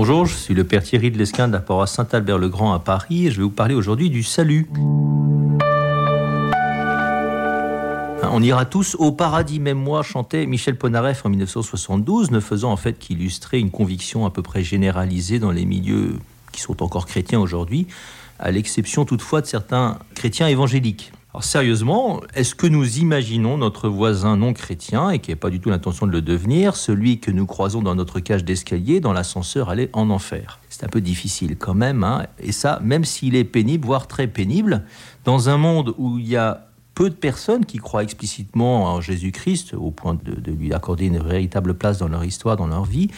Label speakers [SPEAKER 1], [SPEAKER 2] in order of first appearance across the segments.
[SPEAKER 1] Bonjour, je suis le père Thierry de Lesquin de la paroisse Saint-Albert-le-Grand à Paris et je vais vous parler aujourd'hui du salut. On ira tous au paradis, même moi, chantait Michel Ponareff en 1972, ne faisant en fait qu'illustrer une conviction à peu près généralisée dans les milieux qui sont encore chrétiens aujourd'hui, à l'exception toutefois de certains chrétiens évangéliques. Alors sérieusement, est-ce que nous imaginons notre voisin non chrétien, et qui n'a pas du tout l'intention de le devenir, celui que nous croisons dans notre cage d'escalier, dans l'ascenseur, aller en enfer? C'est un peu difficile quand même, hein. et ça, même s'il est pénible, voire très pénible, dans un monde où il y a peu de personnes qui croient explicitement en Jésus-Christ, au point de, lui accorder une véritable place dans leur histoire, dans leur vie,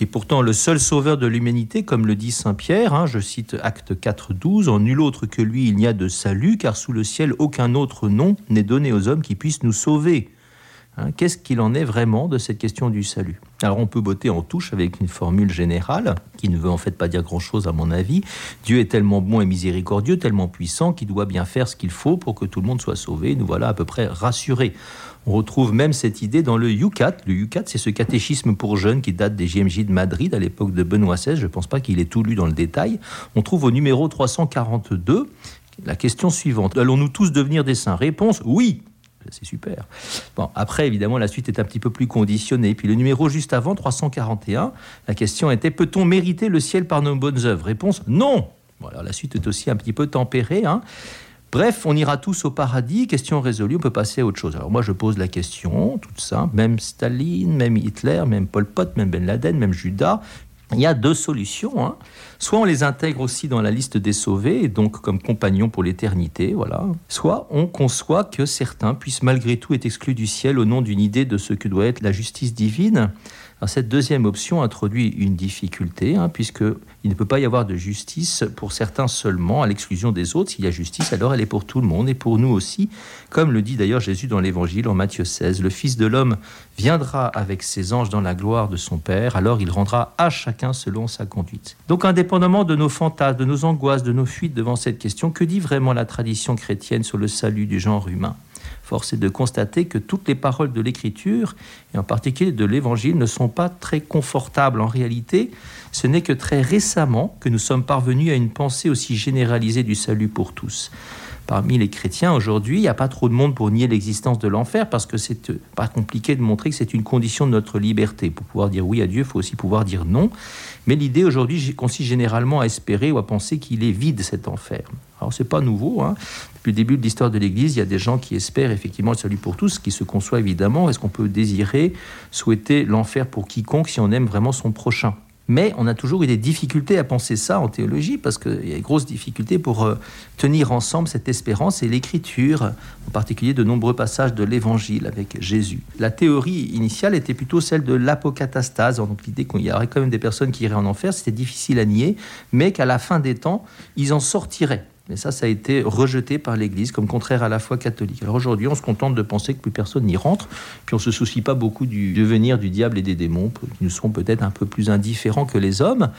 [SPEAKER 1] qui est pourtant le seul sauveur de l'humanité, comme le dit Saint Pierre, hein, je cite Acte 4, 12, en nul autre que lui il n'y a de salut, car sous le ciel aucun autre nom n'est donné aux hommes qui puissent nous sauver. Hein, qu'est-ce qu'il en est vraiment de cette question du salut? Alors on peut botter en touche avec une formule générale qui ne veut en fait pas dire grand-chose à mon avis. Dieu est tellement bon et miséricordieux, tellement puissant qu'il doit bien faire ce qu'il faut pour que tout le monde soit sauvé. Nous voilà à peu près rassurés. On retrouve même cette idée dans le Yucat. Le Yucat, c'est ce catéchisme pour jeunes qui date des JMJ de Madrid à l'époque de Benoît XVI. Je ne pense pas qu'il ait tout lu dans le détail. On trouve au numéro 342 la question suivante. Allons-nous tous devenir des saints? Réponse oui c'est super. Bon, après, évidemment, la suite est un petit peu plus conditionnée. Puis le numéro juste avant, 341, la question était peut-on mériter le ciel par nos bonnes œuvres? Réponse non. Voilà, la suite est aussi un petit peu tempérée. Hein. Bref, on ira tous au paradis. Question résolue, on peut passer à autre chose. Alors moi, je pose la question, toute simple. Même Staline, même Hitler, même Pol Pot, même Ben Laden, même Judas, il y a deux solutions. Hein. Soit on les intègre aussi dans la liste des sauvés, et donc comme compagnons pour l'éternité, voilà. Soit on conçoit que certains puissent malgré tout être exclus du ciel au nom d'une idée de ce que doit être la justice divine cette deuxième option introduit une difficulté, hein, puisqu'il ne peut pas y avoir de justice pour certains seulement, à l'exclusion des autres. S'il y a justice, alors elle est pour tout le monde et pour nous aussi, comme le dit d'ailleurs Jésus dans l'Évangile en Matthieu 16. Le Fils de l'homme viendra avec ses anges dans la gloire de son Père, alors il rendra à chacun selon sa conduite. Donc de nos fantasmes, de nos angoisses, de nos fuites devant cette question, que dit vraiment la tradition chrétienne sur le salut du genre humain? Force est de constater que toutes les paroles de l'Écriture, et en particulier de l'Évangile, ne sont pas très confortables. En réalité, ce n'est que très récemment que nous sommes parvenus à une pensée aussi généralisée du salut pour tous parmi les chrétiens aujourd'hui, il n'y a pas trop de monde pour nier l'existence de l'enfer parce que c'est euh, pas compliqué de montrer que c'est une condition de notre liberté. Pour pouvoir dire oui à Dieu, il faut aussi pouvoir dire non. Mais l'idée aujourd'hui consiste généralement à espérer ou à penser qu'il est vide cet enfer. Alors c'est pas nouveau. Hein. Depuis le début de l'histoire de l'Église, il y a des gens qui espèrent effectivement le salut pour tous, qui se conçoit évidemment. Est-ce qu'on peut désirer, souhaiter l'enfer pour quiconque si on aime vraiment son prochain? Mais on a toujours eu des difficultés à penser ça en théologie, parce qu'il y a des grosses difficultés pour euh, tenir ensemble cette espérance et l'écriture, en particulier de nombreux passages de l'Évangile avec Jésus. La théorie initiale était plutôt celle de l'apocatastase, donc l'idée qu'il y aurait quand même des personnes qui iraient en enfer, c'était difficile à nier, mais qu'à la fin des temps, ils en sortiraient. Mais ça, ça a été rejeté par l'Église comme contraire à la foi catholique. Alors aujourd'hui, on se contente de penser que plus personne n'y rentre, puis on ne se soucie pas beaucoup du devenir du diable et des démons, qui nous seront peut-être un peu plus indifférents que les hommes.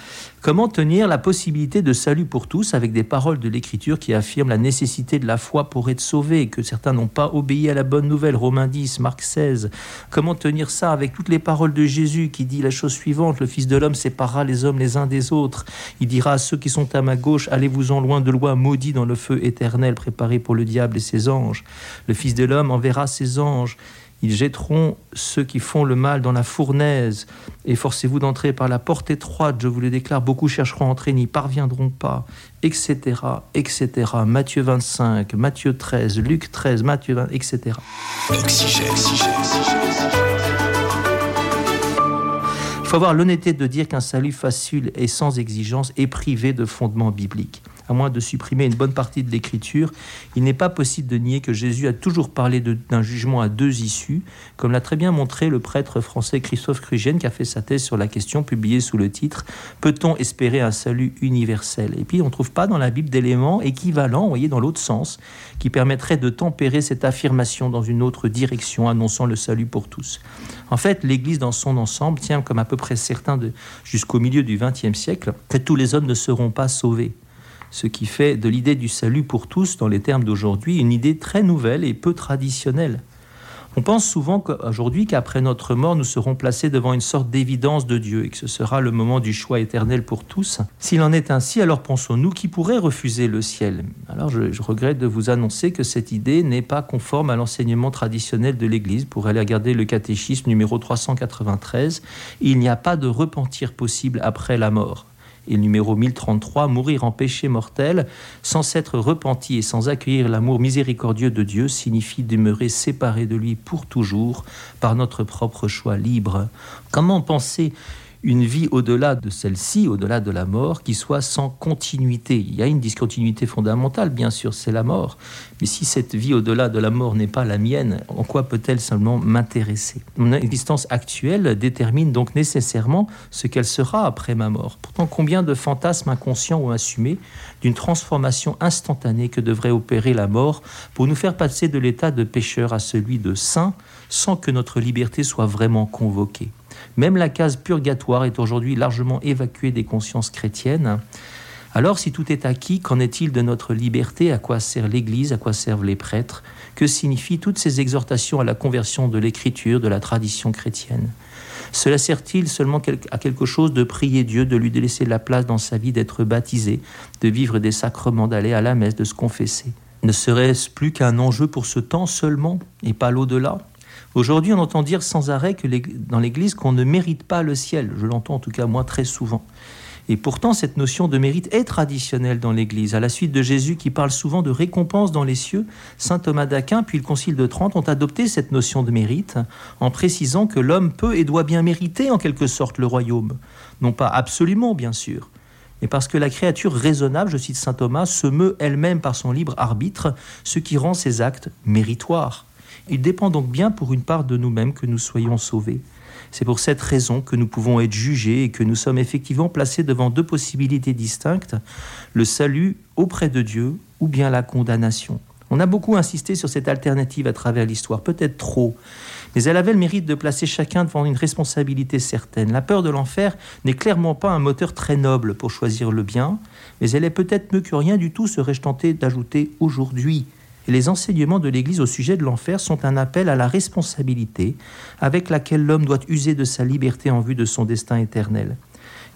[SPEAKER 1] Comment tenir la possibilité de salut pour tous avec des paroles de l'Écriture qui affirment la nécessité de la foi pour être sauvé, que certains n'ont pas obéi à la bonne nouvelle, Romains 10, Marc 16 Comment tenir ça avec toutes les paroles de Jésus qui dit la chose suivante, le Fils de l'homme séparera les hommes les uns des autres, il dira à ceux qui sont à ma gauche, allez-vous-en loin de loin, maudit dans le feu éternel préparé pour le diable et ses anges. Le Fils de l'homme enverra ses anges. Ils jetteront ceux qui font le mal dans la fournaise. Efforcez-vous d'entrer par la porte étroite, je vous le déclare. Beaucoup chercheront à entrer, n'y parviendront pas, etc., etc. Matthieu 25, Matthieu 13, Luc 13, Matthieu 20, etc. Il faut avoir l'honnêteté de dire qu'un salut facile et sans exigence est privé de fondement biblique à moins de supprimer une bonne partie de l'écriture, il n'est pas possible de nier que Jésus a toujours parlé d'un jugement à deux issues, comme l'a très bien montré le prêtre français Christophe Crugène qui a fait sa thèse sur la question publiée sous le titre Peut-on espérer un salut universel? Et puis on ne trouve pas dans la Bible d'éléments équivalents, voyez, dans l'autre sens, qui permettraient de tempérer cette affirmation dans une autre direction, annonçant le salut pour tous. En fait, l'Église dans son ensemble tient comme à peu près certain jusqu'au milieu du XXe siècle que tous les hommes ne seront pas sauvés ce qui fait de l'idée du salut pour tous, dans les termes d'aujourd'hui, une idée très nouvelle et peu traditionnelle. On pense souvent aujourd'hui qu'après notre mort, nous serons placés devant une sorte d'évidence de Dieu et que ce sera le moment du choix éternel pour tous. S'il en est ainsi, alors pensons-nous qui pourrait refuser le ciel Alors je, je, regrette de vous annoncer que cette idée n'est pas conforme à l'enseignement traditionnel de l'Église. Pour aller regarder le catéchisme numéro 393, il n'y a pas de repentir possible après la mort. Et le numéro 1033, mourir en péché mortel, sans s'être repenti et sans accueillir l'amour miséricordieux de Dieu, signifie demeurer séparé de lui pour toujours par notre propre choix libre. Comment penser une vie au-delà de celle-ci, au-delà de la mort, qui soit sans continuité. Il y a une discontinuité fondamentale, bien sûr, c'est la mort. Mais si cette vie au-delà de la mort n'est pas la mienne, en quoi peut-elle seulement m'intéresser? Mon existence actuelle détermine donc nécessairement ce qu'elle sera après ma mort. Pourtant, combien de fantasmes inconscients ou assumés d'une transformation instantanée que devrait opérer la mort pour nous faire passer de l'état de pécheur à celui de saint sans que notre liberté soit vraiment convoquée? Même la case purgatoire est aujourd'hui largement évacuée des consciences chrétiennes. Alors si tout est acquis, qu'en est-il de notre liberté? À quoi sert l'Église? À quoi servent les prêtres? Que signifient toutes ces exhortations à la conversion de l'Écriture, de la tradition chrétienne? Cela sert-il seulement à quelque chose de prier Dieu, de lui laisser la place dans sa vie, d'être baptisé, de vivre des sacrements, d'aller à la messe, de se confesser? Ne serait-ce plus qu'un enjeu pour ce temps seulement et pas l'au-delà? Aujourd'hui, on entend dire sans arrêt que dans l'Église qu'on ne mérite pas le ciel. Je l'entends en tout cas moi très souvent. Et pourtant, cette notion de mérite est traditionnelle dans l'Église. À la suite de Jésus qui parle souvent de récompense dans les cieux, saint Thomas d'Aquin puis le Concile de Trente ont adopté cette notion de mérite en précisant que l'homme peut et doit bien mériter en quelque sorte le royaume. Non pas absolument, bien sûr, mais parce que la créature raisonnable, je cite saint Thomas, se meut elle-même par son libre arbitre, ce qui rend ses actes méritoires. Il dépend donc bien pour une part de nous-mêmes que nous soyons sauvés. C'est pour cette raison que nous pouvons être jugés et que nous sommes effectivement placés devant deux possibilités distinctes, le salut auprès de Dieu ou bien la condamnation. On a beaucoup insisté sur cette alternative à travers l'histoire, peut-être trop, mais elle avait le mérite de placer chacun devant une responsabilité certaine. La peur de l'enfer n'est clairement pas un moteur très noble pour choisir le bien, mais elle est peut-être mieux que rien du tout, serais-je tenté d'ajouter aujourd'hui. Et les enseignements de l'Église au sujet de l'enfer sont un appel à la responsabilité avec laquelle l'homme doit user de sa liberté en vue de son destin éternel.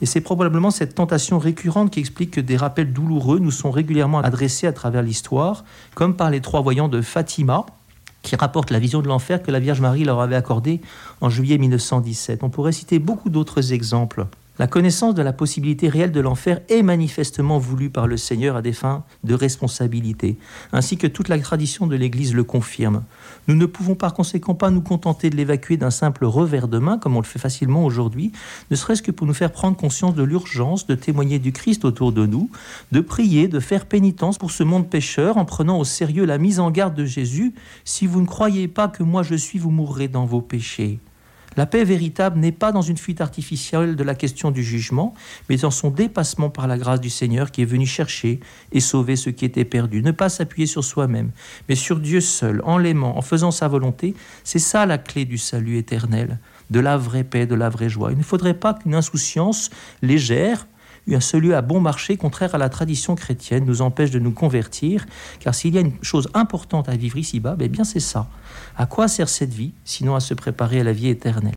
[SPEAKER 1] Et c'est probablement cette tentation récurrente qui explique que des rappels douloureux nous sont régulièrement adressés à travers l'histoire, comme par les trois voyants de Fatima, qui rapportent la vision de l'enfer que la Vierge Marie leur avait accordée en juillet 1917. On pourrait citer beaucoup d'autres exemples. La connaissance de la possibilité réelle de l'enfer est manifestement voulue par le Seigneur à des fins de responsabilité, ainsi que toute la tradition de l'Église le confirme. Nous ne pouvons par conséquent pas nous contenter de l'évacuer d'un simple revers de main, comme on le fait facilement aujourd'hui, ne serait-ce que pour nous faire prendre conscience de l'urgence de témoigner du Christ autour de nous, de prier, de faire pénitence pour ce monde pécheur en prenant au sérieux la mise en garde de Jésus. Si vous ne croyez pas que moi je suis, vous mourrez dans vos péchés. La paix véritable n'est pas dans une fuite artificielle de la question du jugement, mais dans son dépassement par la grâce du Seigneur qui est venu chercher et sauver ce qui était perdu. Ne pas s'appuyer sur soi-même, mais sur Dieu seul, en l'aimant, en faisant sa volonté, c'est ça la clé du salut éternel, de la vraie paix, de la vraie joie. Il ne faudrait pas qu'une insouciance légère, un salut à bon marché contraire à la tradition chrétienne nous empêche de nous convertir, car s'il y a une chose importante à vivre ici-bas, ben bien c'est ça. À quoi sert cette vie, sinon à se préparer à la vie éternelle?